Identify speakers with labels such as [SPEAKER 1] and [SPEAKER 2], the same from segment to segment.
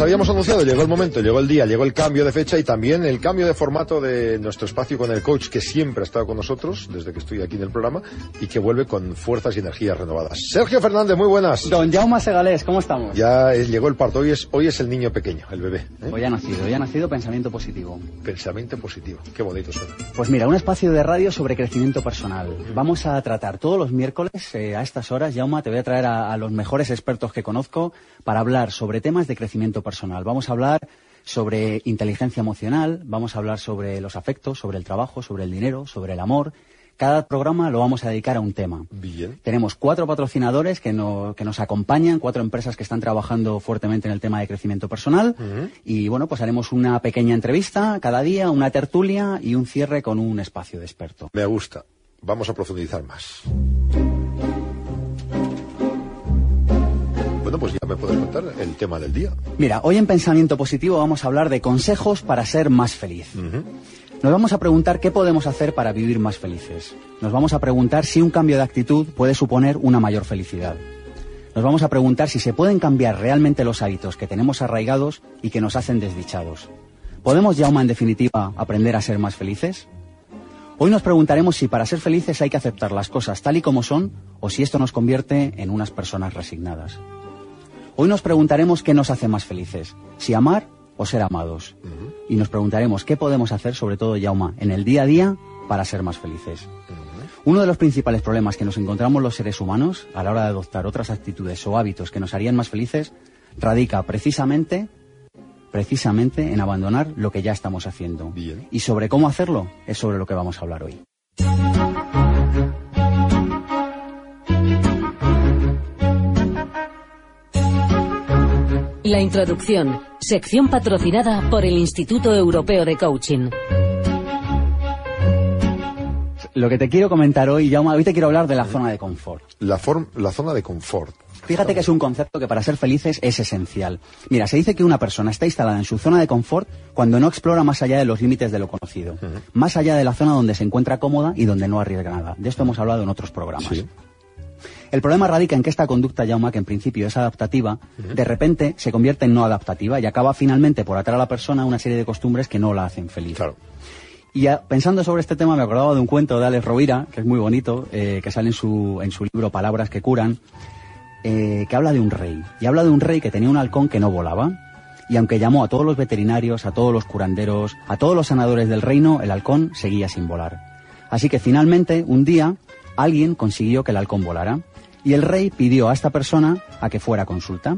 [SPEAKER 1] habíamos anunciado, llegó el momento, llegó el día, llegó el cambio de fecha y también el cambio de formato de nuestro espacio con el coach que siempre ha estado con nosotros desde que estoy aquí en el programa y que vuelve con fuerzas y energías renovadas. Sergio Fernández, muy buenas.
[SPEAKER 2] Don Jaume Segalés, ¿cómo estamos?
[SPEAKER 1] Ya llegó el parto, hoy es, hoy es el niño pequeño, el bebé.
[SPEAKER 2] ¿eh? Hoy ha nacido, hoy ha nacido pensamiento positivo.
[SPEAKER 1] Pensamiento positivo, qué bonito suena.
[SPEAKER 2] Pues mira, un espacio de radio sobre crecimiento personal. Vamos a tratar todos los miércoles eh, a estas horas, Jaume, te voy a traer a, a los mejores expertos que conozco para hablar sobre temas de crecimiento personal. Vamos a hablar sobre inteligencia emocional, vamos a hablar sobre los afectos, sobre el trabajo, sobre el dinero, sobre el amor. Cada programa lo vamos a dedicar a un tema.
[SPEAKER 1] Bien.
[SPEAKER 2] Tenemos cuatro patrocinadores que, no, que nos acompañan, cuatro empresas que están trabajando fuertemente en el tema de crecimiento personal. Uh -huh. Y bueno, pues haremos una pequeña entrevista cada día, una tertulia y un cierre con un espacio de experto.
[SPEAKER 1] Me gusta. Vamos a profundizar más. Bueno, pues ya me puedes contar el tema del día.
[SPEAKER 2] Mira, hoy en Pensamiento Positivo vamos a hablar de consejos para ser más feliz. Uh -huh. Nos vamos a preguntar qué podemos hacer para vivir más felices. Nos vamos a preguntar si un cambio de actitud puede suponer una mayor felicidad. Nos vamos a preguntar si se pueden cambiar realmente los hábitos que tenemos arraigados y que nos hacen desdichados. ¿Podemos, Jauma, en definitiva, aprender a ser más felices? Hoy nos preguntaremos si para ser felices hay que aceptar las cosas tal y como son o si esto nos convierte en unas personas resignadas. Hoy nos preguntaremos qué nos hace más felices, si amar o ser amados. Uh -huh. Y nos preguntaremos qué podemos hacer, sobre todo, Yauma, en el día a día para ser más felices. Uh -huh. Uno de los principales problemas que nos encontramos los seres humanos a la hora de adoptar otras actitudes o hábitos que nos harían más felices radica precisamente precisamente en abandonar lo que ya estamos haciendo.
[SPEAKER 1] Bien.
[SPEAKER 2] Y sobre cómo hacerlo es sobre lo que vamos a hablar hoy.
[SPEAKER 3] La introducción, sección patrocinada por el Instituto Europeo de Coaching.
[SPEAKER 2] Lo que te quiero comentar hoy, Jaume, hoy te quiero hablar de la zona de confort.
[SPEAKER 1] La, la zona de confort.
[SPEAKER 2] Fíjate que es un concepto que para ser felices es esencial. Mira, se dice que una persona está instalada en su zona de confort cuando no explora más allá de los límites de lo conocido, uh -huh. más allá de la zona donde se encuentra cómoda y donde no arriesga nada. De esto hemos hablado en otros programas.
[SPEAKER 1] Sí.
[SPEAKER 2] El problema radica en que esta conducta, Jauma, que en principio es adaptativa, uh -huh. de repente se convierte en no adaptativa y acaba finalmente por atraer a la persona a una serie de costumbres que no la hacen feliz.
[SPEAKER 1] Claro.
[SPEAKER 2] Y pensando sobre este tema me acordaba de un cuento de Alex Rovira, que es muy bonito, eh, que sale en su, en su libro Palabras que curan, eh, que habla de un rey. Y habla de un rey que tenía un halcón que no volaba. Y aunque llamó a todos los veterinarios, a todos los curanderos, a todos los sanadores del reino, el halcón seguía sin volar. Así que finalmente, un día, alguien consiguió que el halcón volara. Y el rey pidió a esta persona a que fuera consulta.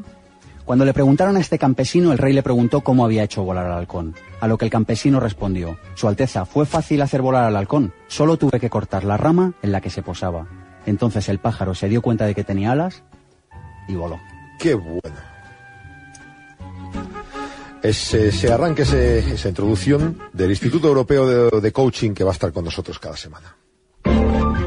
[SPEAKER 2] Cuando le preguntaron a este campesino, el rey le preguntó cómo había hecho volar al halcón. A lo que el campesino respondió, Su Alteza, fue fácil hacer volar al halcón, solo tuve que cortar la rama en la que se posaba. Entonces el pájaro se dio cuenta de que tenía alas y voló.
[SPEAKER 1] Qué bueno. Ese, ese arranque, esa introducción del Instituto Europeo de Coaching que va a estar con nosotros cada semana.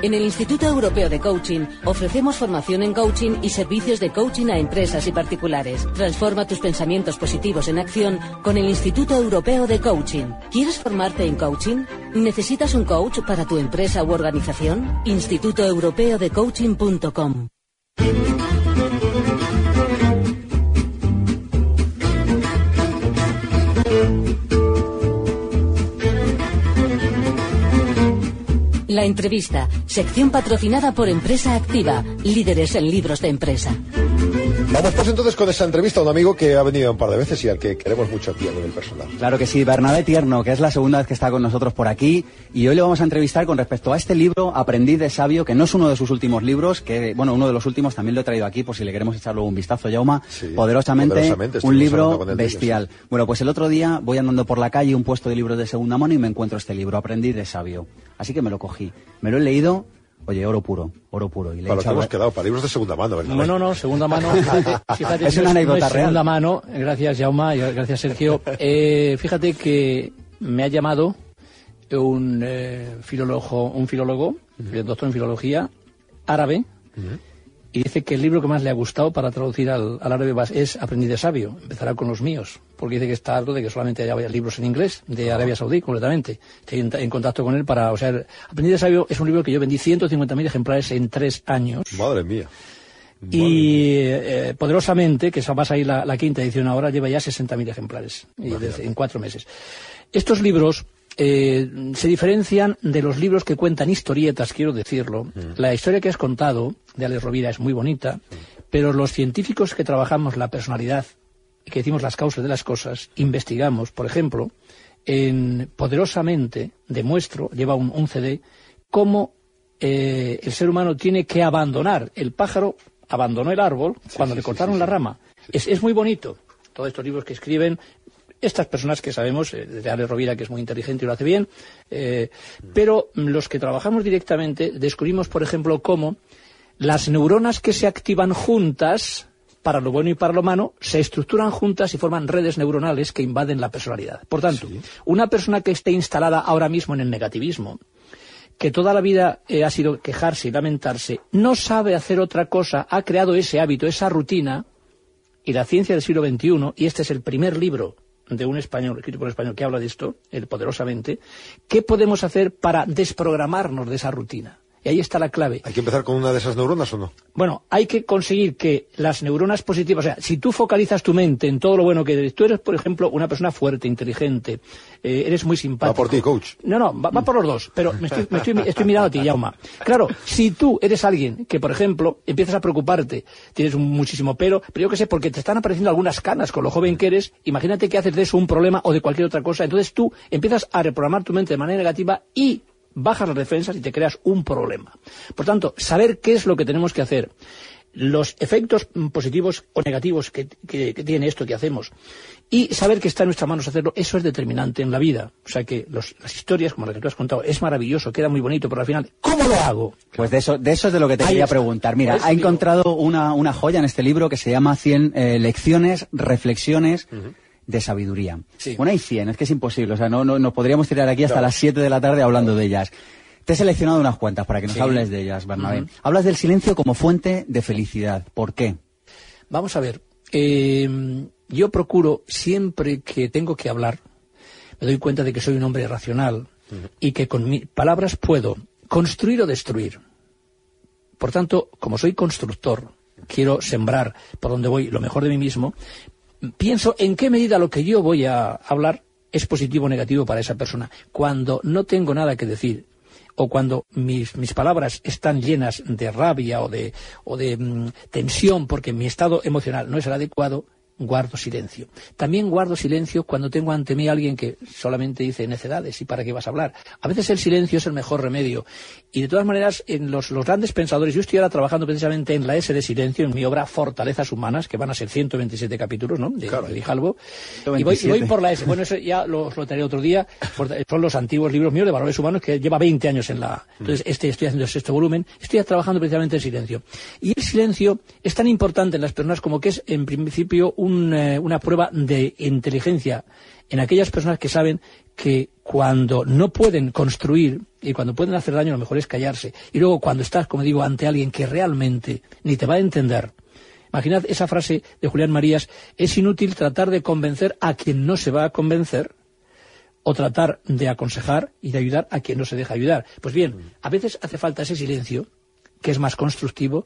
[SPEAKER 3] En el Instituto Europeo de Coaching ofrecemos formación en coaching y servicios de coaching a empresas y particulares. Transforma tus pensamientos positivos en acción con el Instituto Europeo de Coaching. ¿Quieres formarte en coaching? ¿Necesitas un coach para tu empresa u organización? Instituto Europeo de Coaching.com. La entrevista, sección patrocinada por Empresa Activa, líderes en libros de empresa.
[SPEAKER 1] Vamos pues entonces con esa entrevista a un amigo que ha venido un par de veces y al que queremos mucho aquí a nivel personal.
[SPEAKER 2] Claro que sí, Bernabé Tierno, que es la segunda vez que está con nosotros por aquí. Y hoy le vamos a entrevistar con respecto a este libro, Aprendiz de Sabio, que no es uno de sus últimos libros, que, bueno, uno de los últimos también lo he traído aquí por si le queremos echarle un vistazo, Yauma.
[SPEAKER 1] Sí,
[SPEAKER 2] poderosamente,
[SPEAKER 1] poderosamente,
[SPEAKER 2] un libro bestial. Bueno, pues el otro día voy andando por la calle, un puesto de libros de segunda mano, y me encuentro este libro, Aprendiz de Sabio. Así que me lo cogí. Me lo he leído, oye, oro puro, oro puro. Y le he
[SPEAKER 1] Para lo que hemos quedado, para libros de segunda mano, ¿verdad?
[SPEAKER 4] No, no, no, segunda mano. Fíjate,
[SPEAKER 2] Es una
[SPEAKER 4] no
[SPEAKER 2] anécdota real.
[SPEAKER 4] Segunda mano, gracias Jauma, y gracias Sergio. Eh, fíjate que me ha llamado un eh, filólogo, un filólogo, doctor en filología árabe, y dice que el libro que más le ha gustado para traducir al, al árabe es Aprendiz de Sabio. Empezará con los míos, porque dice que está harto de que solamente haya libros en inglés de Arabia Saudí completamente. Estoy en, en contacto con él para, o sea, el Aprendiz de Sabio es un libro que yo vendí 150.000 ejemplares en tres años.
[SPEAKER 1] Madre mía.
[SPEAKER 4] Y eh, poderosamente, que va a salir la, la quinta edición ahora, lleva ya 60.000 ejemplares y desde- en cuatro meses. Estos libros eh, se diferencian de los libros que cuentan historietas, quiero decirlo. La historia que has contado de Alex Rovira es muy bonita, pero los científicos que trabajamos la personalidad y que decimos las causas de las cosas, investigamos, por ejemplo, en Poderosamente, demuestro, lleva un, un CD, cómo eh, el ser humano tiene que abandonar. El pájaro abandonó el árbol cuando le cortaron la rama. Es, es muy bonito. Todos estos libros que escriben estas personas que sabemos, eh, desde Alex Rovira, que es muy inteligente y lo hace bien, eh, pero los que trabajamos directamente descubrimos, por ejemplo, cómo las neuronas que se activan juntas, para lo bueno y para lo malo, se estructuran juntas y forman redes neuronales que invaden la personalidad. Por tanto, una persona que esté instalada ahora mismo en el negativismo, que toda la vida eh, ha sido quejarse y lamentarse, no sabe hacer otra cosa, ha creado ese hábito, esa rutina, y la ciencia del siglo XXI, y este es el primer libro de un español, escrito por un español que habla de esto, el poderosamente, ¿qué podemos hacer para desprogramarnos de esa rutina? Y ahí está la clave.
[SPEAKER 1] ¿Hay que empezar con una de esas neuronas o no?
[SPEAKER 4] Bueno, hay que conseguir que las neuronas positivas, o sea, si tú focalizas tu mente en todo lo bueno que eres, tú eres, por ejemplo, una persona fuerte, inteligente, eh, eres muy simpático.
[SPEAKER 1] Va por ti, coach.
[SPEAKER 4] No, no, va, va por los dos, pero me estoy, me estoy- estoy mirando a ti, Yauma. Claro, si tú eres alguien que, por ejemplo, empiezas a preocuparte, tienes un muchísimo pelo, pero yo qué sé, porque te están apareciendo algunas canas con lo joven que eres, imagínate que haces de eso un problema o de cualquier otra cosa, entonces tú empiezas a reprogramar tu mente de manera negativa y bajas las defensas y te creas un problema. Por tanto, saber qué es lo que tenemos que hacer, los efectos positivos o negativos que, que- que tiene esto que hacemos y saber que está en nuestras manos hacerlo, eso es determinante en la vida. O sea que los- las historias, como la que tú has contado, es maravilloso, queda muy bonito, pero al final, ¿cómo lo hago?
[SPEAKER 2] Pues de eso, de eso es de lo que te
[SPEAKER 4] Ahí
[SPEAKER 2] quería
[SPEAKER 4] está.
[SPEAKER 2] preguntar. Mira, ha encontrado una, una joya en este libro que se llama 100 eh, lecciones, reflexiones de sabiduría.
[SPEAKER 4] Sí.
[SPEAKER 2] Bueno, hay 100, es que es imposible. O sea, no, no, nos podríamos tirar aquí hasta las 7 de la tarde hablando de ellas. Te he seleccionado unas cuantas para que nos
[SPEAKER 4] Sí.
[SPEAKER 2] hables de ellas, Bernabé. Hablas del silencio como fuente de felicidad. ¿Por qué?
[SPEAKER 4] Vamos a ver, eh, yo procuro siempre que tengo que hablar, me doy cuenta de que soy un hombre racional y que con mis palabras puedo construir o destruir. Por tanto, como soy constructor, quiero sembrar por donde voy lo mejor de mí mismo, pienso en qué medida lo que yo voy a hablar es positivo o negativo para esa persona. Cuando no tengo nada que decir o cuando mis, mis palabras están llenas de rabia o de, o de mm, tensión porque mi estado emocional no es el adecuado, guardo silencio. También guardo silencio cuando tengo ante mí a alguien que solamente dice necedades y para qué vas a hablar. A veces el silencio es el mejor remedio. Y de todas maneras, en los, los grandes pensadores, yo estoy ahora trabajando precisamente en la S de silencio, en mi obra Fortalezas Humanas, que van a ser 127 capítulos, ¿no? De, de Grijalvo. Y voy, y voy
[SPEAKER 2] 127.
[SPEAKER 4] por la S. Bueno, eso ya lo, lo traeré otro día. Son los antiguos libros míos de valores humanos que lleva 20 años en la. Entonces, este estoy haciendo el sexto volumen. Estoy trabajando precisamente en silencio. Y el silencio es tan importante en las personas como que es, en principio, un, eh, una prueba de inteligencia en aquellas personas que saben que cuando no pueden construir y cuando pueden hacer daño, lo mejor es callarse. Y luego, cuando estás, como digo, ante alguien que realmente ni te va a entender, Imaginad esa frase de Julián Marías, es inútil tratar de convencer a quien no se va a convencer o tratar de aconsejar y de ayudar a quien no se deja ayudar. Pues bien, a veces hace falta ese silencio, que es más constructivo,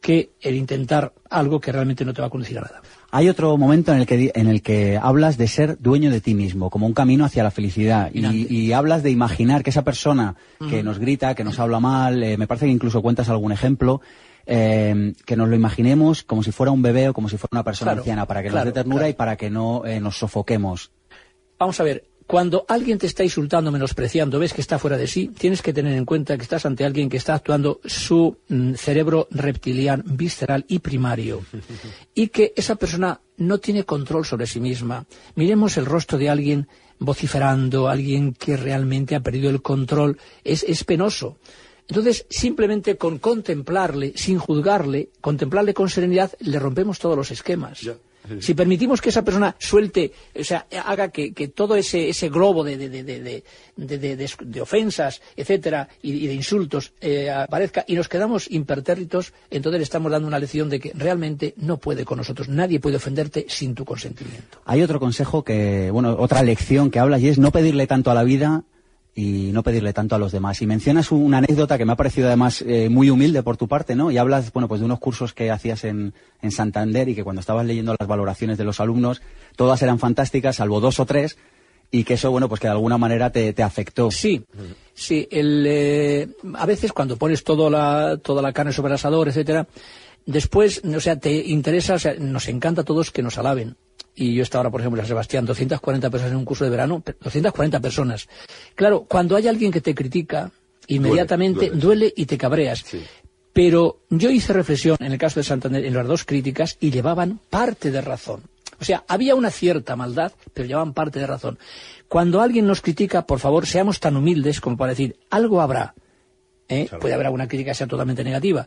[SPEAKER 4] que el intentar algo que realmente no te va a conducir a nada.
[SPEAKER 2] Hay otro momento en el que en el que hablas de ser dueño de ti mismo, como un camino hacia la felicidad, y, hablas de imaginar que esa persona que nos grita, que nos habla mal, eh, me parece que incluso cuentas algún ejemplo, eh, que nos lo imaginemos como si fuera un bebé o como si fuera una persona
[SPEAKER 4] Claro,
[SPEAKER 2] anciana, para que
[SPEAKER 4] claro,
[SPEAKER 2] nos dé ternura
[SPEAKER 4] claro.
[SPEAKER 2] y para que no eh, nos sofoquemos.
[SPEAKER 4] Vamos a ver, cuando alguien te está insultando, menospreciando, ves que está fuera de sí, tienes que tener en cuenta que estás ante alguien que está actuando su mm, cerebro reptiliano, visceral y primario. Y que esa persona no tiene control sobre sí misma. Miremos el rostro de alguien vociferando, alguien que realmente ha perdido el control. Es, es penoso. Entonces, simplemente con contemplarle, sin juzgarle, contemplarle con serenidad, le rompemos todos los esquemas. Si permitimos que esa persona suelte, o sea, haga que, que todo ese, ese globo de, de, de, de, de- de- de- de- de ofensas, etcétera, y, y de insultos eh, aparezca y nos quedamos impertérritos, entonces le estamos dando una lección de que realmente no puede con nosotros. Nadie puede ofenderte sin tu consentimiento.
[SPEAKER 2] Hay otro consejo que, bueno, otra lección que hablas y es no pedirle tanto a la vida y no pedirle tanto a los demás. Y mencionas una anécdota que me ha parecido además eh, muy humilde por tu parte, ¿no? Y hablas, bueno, pues de unos cursos que hacías en, en Santander y que cuando estabas leyendo las valoraciones de los alumnos, todas eran fantásticas, salvo dos o tres, y que eso, bueno, pues que de alguna manera te, te afectó.
[SPEAKER 4] Sí, sí. El, eh, a veces cuando pones toda la, toda la carne sobre el asador, etcétera, después, o sea, te interesa, o sea, nos encanta a todos que nos alaben. Y yo estaba ahora, por ejemplo, en San Sebastián, 240 personas en un curso de verano, pe- 240 personas. Claro, cuando hay alguien que te critica, inmediatamente
[SPEAKER 1] duele,
[SPEAKER 4] y te cabreas.
[SPEAKER 1] Sí.
[SPEAKER 4] Pero yo hice reflexión en el caso de Santander en las dos críticas y llevaban parte de razón. O sea, había una cierta maldad, pero llevaban parte de razón. Cuando alguien nos critica, por favor, seamos tan humildes como para decir, algo habrá. ¿Eh? Puede haber alguna crítica que sea totalmente negativa.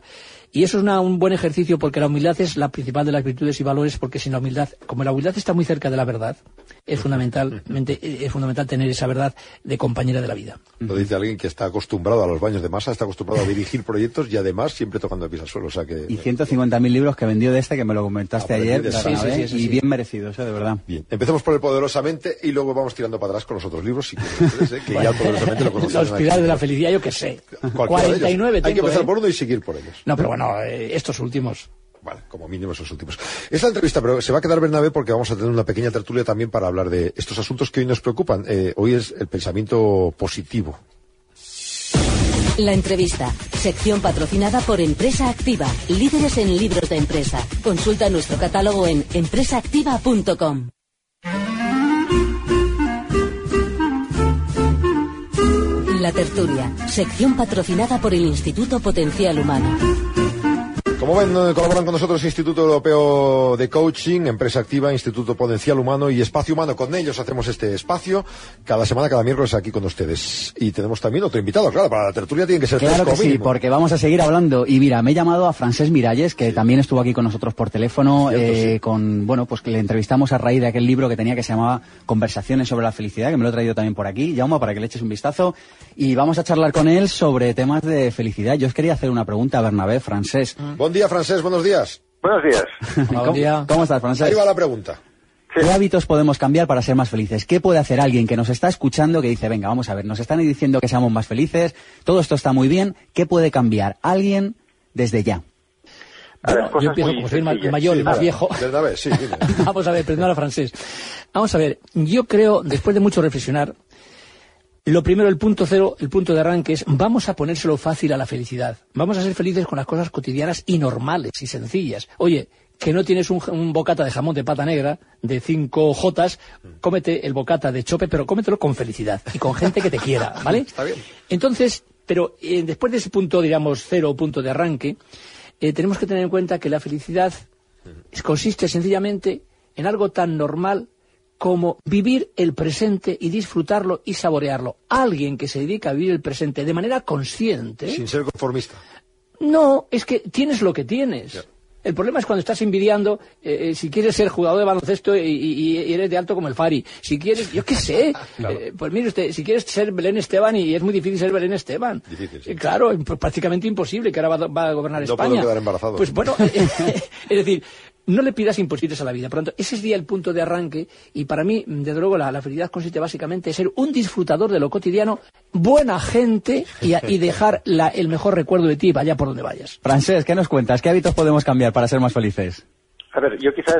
[SPEAKER 4] Y eso es una- un buen ejercicio porque la humildad es la principal de las virtudes y valores, porque sin la humildad, como la humildad está muy cerca de la verdad, es fundamentalmente, es fundamental tener esa verdad de compañera de la vida.
[SPEAKER 1] Lo dice alguien que está acostumbrado a los baños de masa, está acostumbrado a dirigir proyectos y además siempre tocando piso al suelo. O sea que.
[SPEAKER 2] Y 150.000 libros que vendió de este, que me lo comentaste ayer,
[SPEAKER 1] de
[SPEAKER 2] Bernabé,
[SPEAKER 4] Sí, sí, sí, sí,
[SPEAKER 2] y
[SPEAKER 4] sí.
[SPEAKER 2] bien merecidos, ¿eh? de verdad.
[SPEAKER 1] Bien, empecemos por el Poderosamente y luego vamos tirando para atrás con los otros libros, si quieren ustedes, ¿eh? que ya el Poderosamente lo conocen.
[SPEAKER 4] Los pilares de la felicidad, yo qué sé.
[SPEAKER 1] Cualquiera de ellos.
[SPEAKER 4] 49
[SPEAKER 1] Hay que empezar
[SPEAKER 4] ¿eh?
[SPEAKER 1] por uno y seguir por ellos.
[SPEAKER 4] No, pero bueno, eh, estos últimos.
[SPEAKER 1] Vale, como mínimo esos últimos. Es la entrevista, pero se va a quedar Bernabé porque vamos a tener una pequeña tertulia también para hablar de estos asuntos que hoy nos preocupan. Eh, hoy es el pensamiento positivo.
[SPEAKER 3] La entrevista, sección patrocinada por Empresa Activa, líderes en libros de empresa. Consulta nuestro catálogo en empresaactiva.com. La tertulia, sección patrocinada por el Instituto Potencial Humano.
[SPEAKER 1] Como ven, eh, colaboran con nosotros Instituto Europeo de Coaching, Empresa Activa, Instituto Potencial Humano y Espacio Humano. Con ellos hacemos este espacio cada semana, cada miércoles aquí con ustedes. Y tenemos también otro invitado, claro, para la tertulia tiene que ser
[SPEAKER 2] Claro que sí, porque vamos a seguir hablando. Y mira, me he llamado a Francés Miralles, que también estuvo aquí con nosotros por teléfono,
[SPEAKER 1] Cierto,
[SPEAKER 2] eh,
[SPEAKER 1] sí.
[SPEAKER 2] con, bueno, pues que le entrevistamos a raíz de aquel libro que tenía que se llamaba Conversaciones sobre la felicidad, que me lo he traído también por aquí. Llamo para que le eches un vistazo. Y vamos a charlar con él sobre temas de felicidad. Yo os quería hacer una pregunta a Bernabé, Francés.
[SPEAKER 1] Día, Francés, buenos días.
[SPEAKER 5] Buenos días.
[SPEAKER 4] Hola,
[SPEAKER 2] ¿Cómo,
[SPEAKER 4] buen día.
[SPEAKER 2] cómo estás, Francés?
[SPEAKER 1] Ahí va la pregunta.
[SPEAKER 2] ¿Qué hábitos podemos cambiar para ser más felices? ¿Qué puede hacer alguien que nos está escuchando que dice, venga, vamos a ver, nos están diciendo que seamos más felices, todo esto está muy bien, ¿qué puede cambiar alguien desde ya?
[SPEAKER 4] Bueno, yo empiezo como soy el mayor, el más viejo.
[SPEAKER 1] Sí.
[SPEAKER 4] Vamos a ver, primero a francés. Vamos a ver, yo creo, después de mucho reflexionar, lo primero, el punto cero, el punto de arranque es, vamos a ponérselo fácil a la felicidad. Vamos a ser felices con las cosas cotidianas y normales y sencillas. Oye, que no tienes un, un bocata de jamón de pata negra de cinco jotas, cómete el bocata de chope, pero cómetelo con felicidad y con gente que te quiera, ¿vale?
[SPEAKER 1] Está bien.
[SPEAKER 4] Entonces, pero eh, después de ese punto, digamos, cero, punto de arranque, eh, tenemos que tener en cuenta que la felicidad consiste sencillamente en algo tan normal como vivir el presente y disfrutarlo y saborearlo. Alguien que se dedica a vivir el presente de manera consciente,
[SPEAKER 1] Sin ser conformista.
[SPEAKER 4] no, es que tienes lo que tienes. El problema es cuando estás envidiando, eh, eh, si quieres ser jugador de baloncesto y, y- y eres de alto como el Fari. Si quieres, yo qué sé, eh, pues mire usted, si quieres ser Belén Esteban y es muy difícil ser Belén Esteban.
[SPEAKER 1] Difícil, sí.
[SPEAKER 4] Eh, Claro, es prácticamente imposible que ahora va, va a gobernar
[SPEAKER 1] No
[SPEAKER 4] España.
[SPEAKER 1] puedo quedar embarazado.
[SPEAKER 4] Pues bueno, es decir, no le pidas imposibles a la vida. Por lo tanto, ese sería el punto de arranque y para mí, desde luego, la, la felicidad consiste básicamente en ser un disfrutador de lo cotidiano, buena gente y, dejar la- el mejor recuerdo de ti, vaya por donde vayas.
[SPEAKER 2] Francés, ¿qué nos cuentas? ¿Qué hábitos podemos cambiar para ser más felices?
[SPEAKER 5] A ver, yo quizás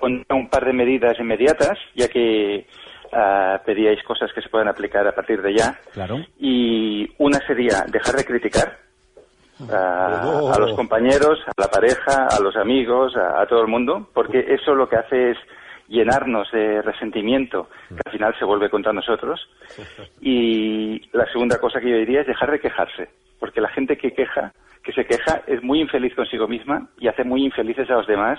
[SPEAKER 5] pondría un par de medidas inmediatas, ya que ah, pedíais cosas que se pueden aplicar a partir de ya.
[SPEAKER 2] Claro.
[SPEAKER 5] Y una sería dejar de criticar. A, a los compañeros, a la pareja, a los amigos, a, a todo el mundo, porque eso lo que hace es llenarnos de resentimiento que al final se vuelve contra nosotros. Y la segunda cosa que yo diría es dejar de quejarse, porque la gente que queja, que se queja, es muy infeliz consigo misma y hace muy infelices a los demás,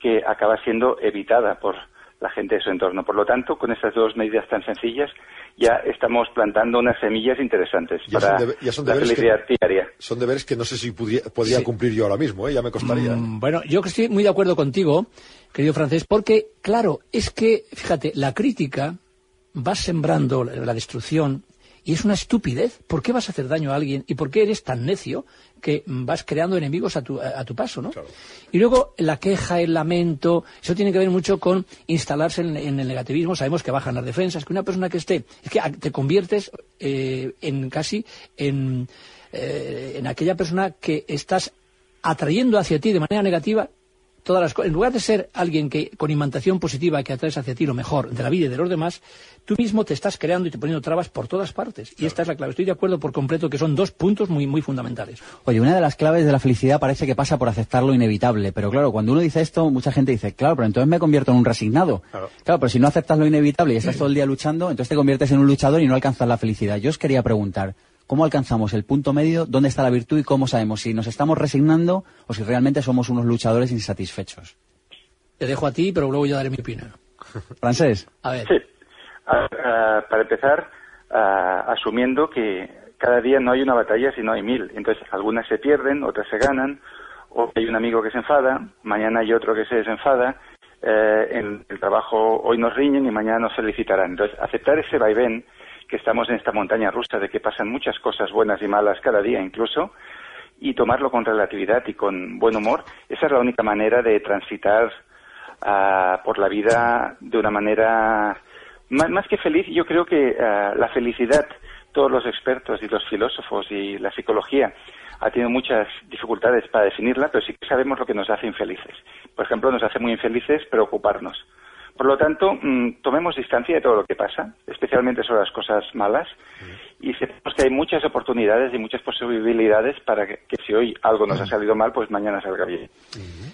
[SPEAKER 5] que acaba siendo evitada por la gente de su entorno. Por lo tanto, con estas dos medidas tan sencillas, ya estamos plantando unas semillas interesantes
[SPEAKER 1] Ya
[SPEAKER 5] para
[SPEAKER 1] son debe- ya son
[SPEAKER 5] la
[SPEAKER 1] que-
[SPEAKER 5] felicidad diaria.
[SPEAKER 1] Son deberes que no sé si podría, podría
[SPEAKER 4] Sí.
[SPEAKER 1] cumplir yo ahora mismo, ¿eh? ya me costaría.
[SPEAKER 4] Mm, Bueno, yo que estoy muy de acuerdo contigo, querido francés, porque, claro, es que, fíjate, la crítica va sembrando la, la destrucción y es una estupidez. ¿Por qué vas a hacer daño a alguien y por qué eres tan necio que vas creando enemigos a tu, a, a tu paso, ¿no? Y luego la queja, el lamento, eso tiene que ver mucho con instalarse en, en el negativismo. Sabemos que bajan las defensas, que una persona que esté, es que te conviertes eh, en casi en, eh, en aquella persona que estás atrayendo hacia ti de manera negativa todas las cosas. En lugar de ser alguien que con imantación positiva que atraes hacia ti lo mejor de la vida y de los demás, tú mismo te estás creando y te poniendo trabas por todas partes. Y esta es la clave. Estoy de acuerdo por completo que son dos puntos muy, muy fundamentales.
[SPEAKER 2] Oye, una de las claves de la felicidad parece que pasa por aceptar lo inevitable, pero claro, cuando uno dice esto, mucha gente dice, claro, pero entonces me convierto en un resignado.
[SPEAKER 1] Claro.
[SPEAKER 2] pero si no aceptas lo inevitable y estás todo el día luchando, entonces te conviertes en un luchador y no alcanzas la felicidad. Yo os quería preguntar, ¿cómo alcanzamos el punto medio? ¿Dónde está la virtud y cómo sabemos si nos estamos resignando o si realmente somos unos luchadores insatisfechos?
[SPEAKER 4] Te dejo a ti, pero luego yo daré mi opinión.
[SPEAKER 2] Francés.
[SPEAKER 4] A ver.
[SPEAKER 5] Sí. Ah, ah, para empezar, ah, asumiendo que cada día no hay una batalla, sino hay mil. Entonces, algunas se pierden, otras se ganan, o hay un amigo que se enfada, mañana hay otro que se desenfada, eh, en el trabajo hoy nos riñen y mañana nos felicitarán. Entonces, aceptar ese vaivén que estamos en esta montaña rusa de que pasan muchas cosas buenas y malas cada día incluso, y tomarlo con relatividad y con buen humor, esa es la única manera de transitar ah, por la vida de una manera más, que feliz. Yo creo que ah, la felicidad, todos los expertos y los filósofos y la psicología ha tenido muchas dificultades para definirla, pero sí que sabemos lo que nos hace infelices. Por ejemplo, nos hace muy infelices preocuparnos. Por lo tanto, mm, tomemos distancia de todo lo que pasa, especialmente sobre las cosas malas, y sepamos que hay muchas oportunidades y muchas posibilidades para que, que si hoy algo nos ha salido mal, pues mañana salga bien.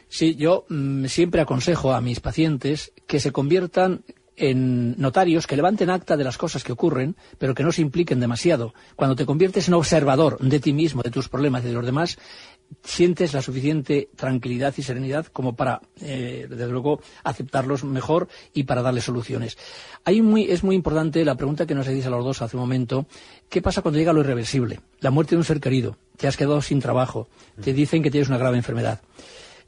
[SPEAKER 4] Sí, yo mm, siempre aconsejo a mis pacientes que se conviertan en notarios que levanten acta de las cosas que ocurren, pero que no se impliquen demasiado. Cuando te conviertes en observador de ti mismo, de tus problemas y de los demás, sientes la suficiente tranquilidad y serenidad como para, eh, desde luego, aceptarlos mejor y para darles soluciones. Hay muy, es muy importante la pregunta que nos hacéis a los dos hace un momento. ¿Qué pasa cuando llega lo irreversible? La muerte de un ser querido. Te has quedado sin trabajo. Te dicen que tienes una grave enfermedad.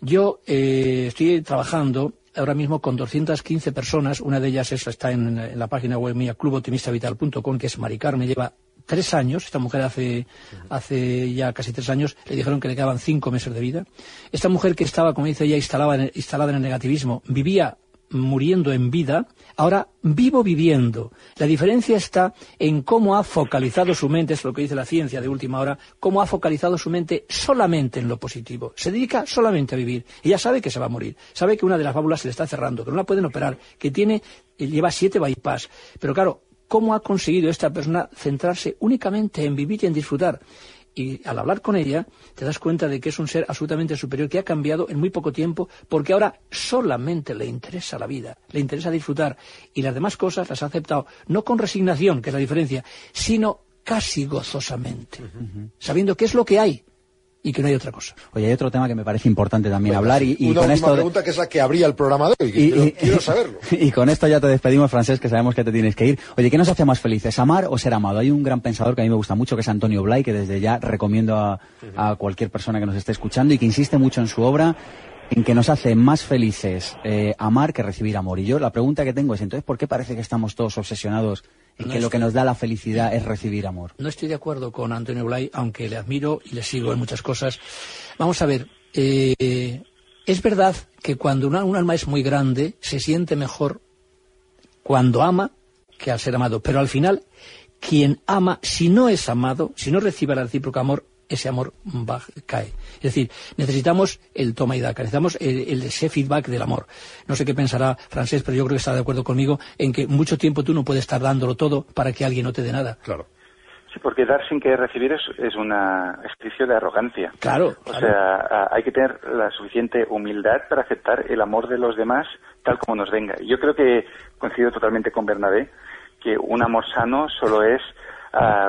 [SPEAKER 4] Yo eh, estoy trabajando ahora mismo con 215 personas, una de ellas es- está en, en la página web mía, cluboptimistavital.com, que es Mari Carmen, lleva tres años, esta mujer hace, hace ya casi tres años, le dijeron que le quedaban cinco meses de vida. Esta mujer que estaba, como dice ella, instalada en, instalada en el negativismo, vivía muriendo en vida, ahora vivo viviendo. La diferencia está en cómo ha focalizado su mente, es lo que dice la ciencia de última hora, cómo ha focalizado su mente solamente en lo positivo. Se dedica solamente a vivir. Ella sabe que se va a morir, sabe que una de las válvulas se le está cerrando, que no la pueden operar, que tiene, lleva siete bypass. Pero claro, ¿cómo ha conseguido esta persona centrarse únicamente en vivir y en disfrutar? Y al hablar con ella, te das cuenta de que es un ser absolutamente superior, que ha cambiado en muy poco tiempo, porque ahora solamente le interesa la vida, le interesa disfrutar, y las demás cosas las ha aceptado, no con resignación, que es la diferencia, sino casi gozosamente, sabiendo qué es lo que hay y que no hay otra cosa.
[SPEAKER 2] Oye, hay otro tema que me parece importante también hablar y, y
[SPEAKER 1] Una
[SPEAKER 2] con
[SPEAKER 1] última
[SPEAKER 2] esto...
[SPEAKER 1] pregunta que es la que abría el programa de hoy, que
[SPEAKER 2] Y,
[SPEAKER 1] quiero,
[SPEAKER 2] y-
[SPEAKER 1] quiero saberlo.
[SPEAKER 2] y con esto ya te despedimos, Francés, que sabemos que te tienes que ir. Oye, ¿qué nos hace más felices, amar o ser amado? Hay un gran pensador que a mí me gusta mucho, que es Antonio Blay, que desde ya recomiendo a, a cualquier persona que nos esté escuchando y que insiste mucho en su obra en que nos hace más felices eh, amar que recibir amor. Y yo la pregunta que tengo es, entonces, ¿por qué parece que estamos todos obsesionados en
[SPEAKER 4] No
[SPEAKER 2] que lo que nos da la felicidad es recibir amor?
[SPEAKER 4] No estoy de acuerdo con Antonio Blay, aunque le admiro y le sigo en muchas cosas. Vamos a ver, eh, es verdad que cuando una- un alma es muy grande, se siente mejor cuando ama que al ser amado. Pero al final, quien ama, si no es amado, si no recibe el recíproco amor, ese amor va- cae. Es decir, necesitamos el toma y daca, necesitamos el, el- ese feedback del amor. No sé qué pensará Francés, pero yo creo que está de acuerdo conmigo en que mucho tiempo tú no puedes estar dándolo todo para que alguien no te dé nada.
[SPEAKER 1] Claro.
[SPEAKER 5] porque dar sin querer recibir es, es una ejercicio de arrogancia.
[SPEAKER 4] Claro.
[SPEAKER 5] O sea, hay que tener la suficiente humildad para aceptar el amor de los demás tal como nos venga. Yo creo que coincido totalmente con Bernabé que un amor sano solo es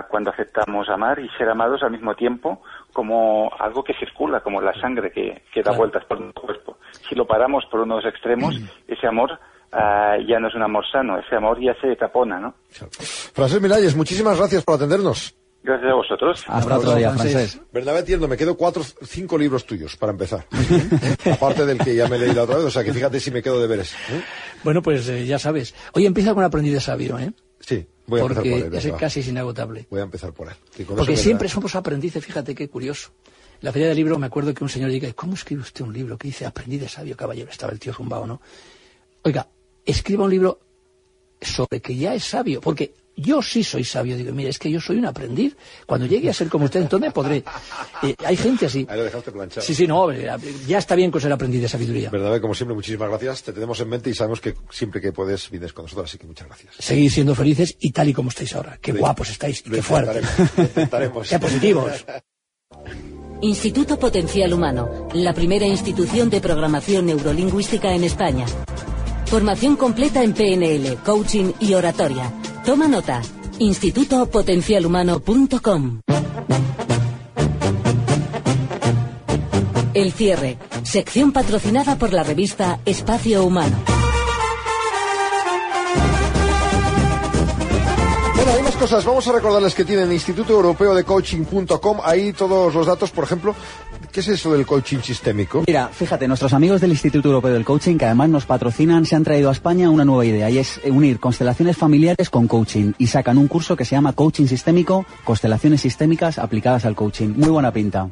[SPEAKER 5] cuando aceptamos amar y ser amados al mismo tiempo como algo que circula, como la sangre que, da vueltas por nuestro cuerpo. Si lo paramos por unos extremos, ese amor ah, ya no es un amor sano, ese amor ya se tapona, ¿no?
[SPEAKER 1] Francés Miralles, muchísimas gracias por atendernos.
[SPEAKER 5] Gracias a vosotros.
[SPEAKER 2] Hasta otro día, Francés.
[SPEAKER 1] Bernabé Tierno, me quedo cuatro, cinco libros tuyos para empezar. Aparte del que ya me leí la otra vez, o sea que fíjate si me quedo de veres. ¿eh?
[SPEAKER 4] Bueno, pues eh, ya sabes. Hoy empieza con Aprendiz de Sabio, ¿eh?
[SPEAKER 1] Sí, voy a empezar por él.
[SPEAKER 4] Porque es casi inagotable.
[SPEAKER 1] Voy a empezar por él.
[SPEAKER 4] Porque siempre somos aprendices, fíjate qué curioso. En la feria del libro me acuerdo que un señor diga, ¿cómo escribe usted un libro que dice Aprendiz de Sabio, caballero? Estaba el tío zumbao, ¿no? Oiga, escriba un libro sobre que ya es sabio, porque yo sí soy sabio. Digo, mire, es que yo soy un aprendiz. Cuando llegue a ser como usted, entonces podré. Eh, hay gente así.
[SPEAKER 1] Ahí lo dejaste planchado.
[SPEAKER 4] Sí, sí, no, ya está bien con ser aprendiz de sabiduría.
[SPEAKER 1] Verdad, como siempre, muchísimas gracias. Te tenemos en mente y sabemos que siempre que puedes vienes con nosotros, así que muchas gracias.
[SPEAKER 4] Seguid siendo felices y tal y como estáis ahora. Qué guapos estáis y qué fuertes. qué positivos.
[SPEAKER 3] Instituto Potencial Humano, la primera institución de programación neurolingüística en España. Formación completa en PNL, coaching y oratoria. Toma nota. institutopotencialhumano.com. El cierre. Sección patrocinada por la revista Espacio Humano.
[SPEAKER 1] Bueno, hay más cosas. Vamos a recordarles que tienen Instituto Europeo de Coaching.com. Ahí todos los datos, por ejemplo, ¿Qué es eso del coaching sistémico?
[SPEAKER 2] Mira, fíjate, nuestros amigos del Instituto Europeo del Coaching, que además nos patrocinan, se han traído a España una nueva idea y es unir constelaciones familiares con coaching y sacan un curso que se llama Coaching Sistémico, Constelaciones Sistémicas aplicadas al coaching. Muy buena pinta.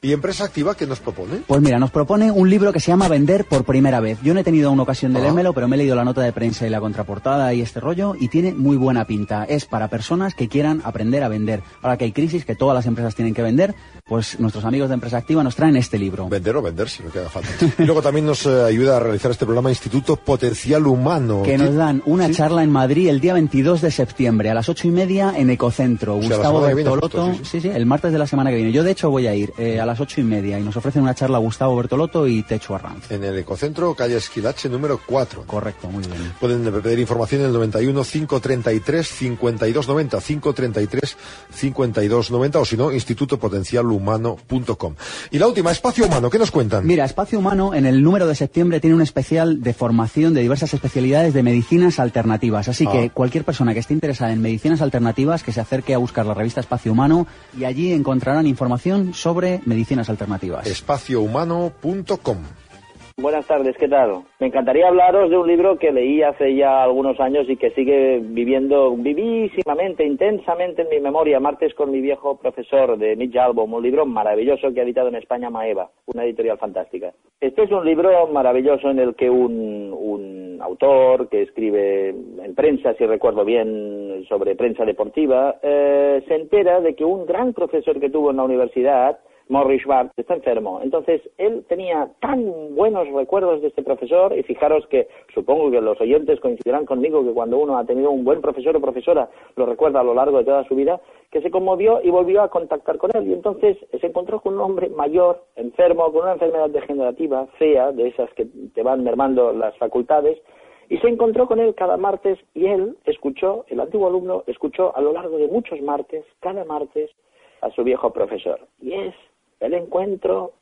[SPEAKER 1] ¿Y Empresa Activa qué nos propone?
[SPEAKER 2] Pues mira, nos propone un libro que se llama Vender por primera vez. Yo no he tenido una ocasión de leérmelo, pero me he leído la nota de prensa y la contraportada y este rollo y tiene muy buena pinta. Es para personas que quieran aprender a vender. Ahora que hay crisis, que todas las empresas tienen que vender, pues nuestros amigos de Empresa Activa nos traen este libro.
[SPEAKER 1] Vender o vender, si no queda falta. y luego también nos eh, ayuda a realizar este programa Instituto Potencial Humano.
[SPEAKER 2] Que nos dan una charla en Madrid el día 22 de septiembre a las ocho y media en Ecocentro. Gustavo Bertolotto. sí. sí. el martes de la semana que viene. Yo de hecho voy a ir eh, a las ocho y media y nos ofrecen una charla Gustavo Bertolotto y Techo Arranz.
[SPEAKER 1] En el Ecocentro, calle Esquilache número 4.
[SPEAKER 2] Correcto, muy bien.
[SPEAKER 1] Pueden pedir información en el 91 533 5290 533 5290 o si no, institutopotencialhumano.com y la última, Espacio Humano, ¿qué nos cuentan?
[SPEAKER 2] Mira, Espacio Humano en el número de septiembre tiene un especial de formación de diversas especialidades de medicinas alternativas. Así que ah. cualquier persona que esté interesada en medicinas alternativas, que se acerque a buscar la revista Espacio Humano y allí encontrarán información sobre medicinas alternativas.
[SPEAKER 1] Espaciohumano.com
[SPEAKER 6] Buenas tardes, ¿qué tal? Me encantaría hablaros de un libro que leí hace ya algunos años y que sigue viviendo vivísimamente, intensamente en mi memoria, Martes con mi viejo profesor de Mitch Album, un libro maravilloso que ha editado en España Maeva, una editorial fantástica. Este es un libro maravilloso en el que un, un autor que escribe en prensa, si recuerdo bien, sobre prensa deportiva, eh, se entera de que un gran profesor que tuvo en la universidad, Morris Schwartz está enfermo. Entonces, él tenía tan buenos recuerdos de este profesor, y fijaros que supongo que los oyentes coincidirán conmigo que cuando uno ha tenido un buen profesor o profesora, lo recuerda a lo largo de toda su vida, que se conmovió y volvió a contactar con él. Y entonces se encontró con un hombre mayor, enfermo, con una enfermedad degenerativa, fea, de esas que te van mermando las facultades, y se encontró con él cada martes y él escuchó, el antiguo alumno escuchó a lo largo de muchos martes, cada martes, a su viejo profesor. Y es el encuentro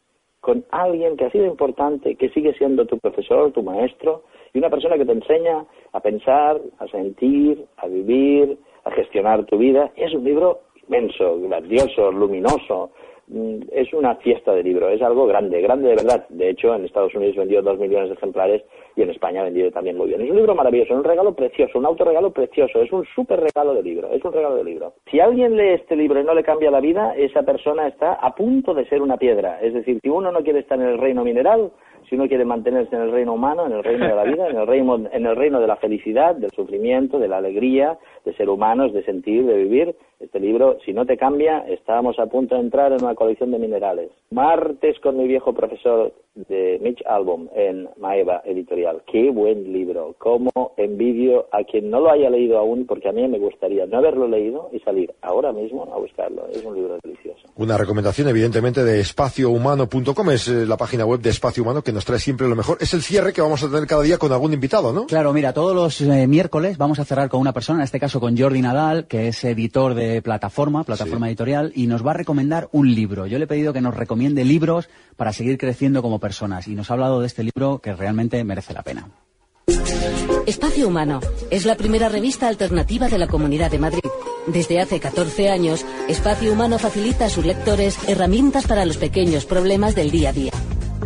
[SPEAKER 6] con alguien que ha sido importante, que sigue siendo tu profesor, tu maestro, y una persona que te enseña a pensar, a sentir, a vivir, a gestionar tu vida. Es un libro inmenso, grandioso, luminoso, Mm, es una fiesta de libro, es algo grande, grande de verdad. De hecho, en Estados Unidos vendió dos millones de ejemplares y en España ha vendido también muy bien. Es un libro maravilloso, un regalo precioso, un autorregalo precioso, es un súper regalo de libro, es un regalo de libro. Si alguien lee este libro y no le cambia la vida, esa persona está a punto de ser una piedra. Es decir, si uno no quiere estar en el reino mineral, si uno quiere mantenerse en el reino humano, en el reino de la vida, en el reino, en el reino de la felicidad, del sufrimiento, de la alegría, de ser humanos, de sentir, de vivir, Este libro, si no te cambia, estábamos a punto de entrar en una colección de minerales. Martes con mi viejo profesor de Mitch Album en Maeva Editorial. Qué buen libro. Cómo envidio a quien no lo haya leído aún, porque a mí me gustaría no haberlo leído y salir ahora mismo a buscarlo. Es un libro delicioso.
[SPEAKER 1] Una recomendación, evidentemente, de espaciohumano.com. Es eh, la página web de Espacio Humano que nos trae siempre lo mejor. Es el cierre que vamos a tener cada día con algún invitado, ¿no?
[SPEAKER 2] Claro, mira, todos los eh, miércoles vamos a cerrar con una persona, en este caso con Jordi Nadal, que es editor de plataforma, plataforma editorial, y nos va a recomendar un libro. Yo le he pedido que nos recomiende libros para seguir creciendo como personas y nos ha hablado de este libro que realmente merece la pena.
[SPEAKER 3] Espacio Humano es la primera revista alternativa de la Comunidad de Madrid. Desde hace 14 años, Espacio Humano facilita a sus lectores herramientas para los pequeños problemas del día a día.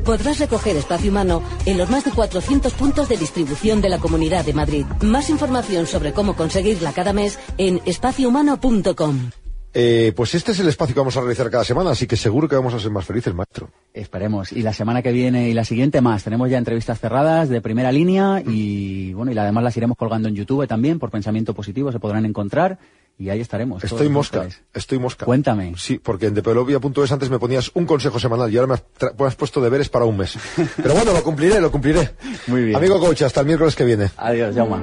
[SPEAKER 3] Podrás recoger Espacio Humano en los más de 400 puntos de distribución de la Comunidad de Madrid. Más información sobre cómo conseguirla cada mes en espaciohumano.com.
[SPEAKER 1] Eh, pues este es el espacio que vamos a realizar cada semana, así que seguro que vamos a ser más felices, maestro.
[SPEAKER 2] Esperemos. Y la semana que viene y la siguiente más. Tenemos ya entrevistas cerradas de primera línea y bueno, y además las iremos colgando en YouTube también por pensamiento positivo, se podrán encontrar y ahí estaremos.
[SPEAKER 1] Estoy mosca,
[SPEAKER 2] miércoles.
[SPEAKER 1] estoy mosca.
[SPEAKER 2] Cuéntame.
[SPEAKER 1] Sí, porque en depelovia.es antes me ponías un consejo semanal y ahora me has, tra- me has puesto deberes para un mes. Pero bueno, lo cumpliré, lo cumpliré.
[SPEAKER 2] Muy bien.
[SPEAKER 1] Amigo coach, hasta el miércoles que viene.
[SPEAKER 2] Adiós, Jauma.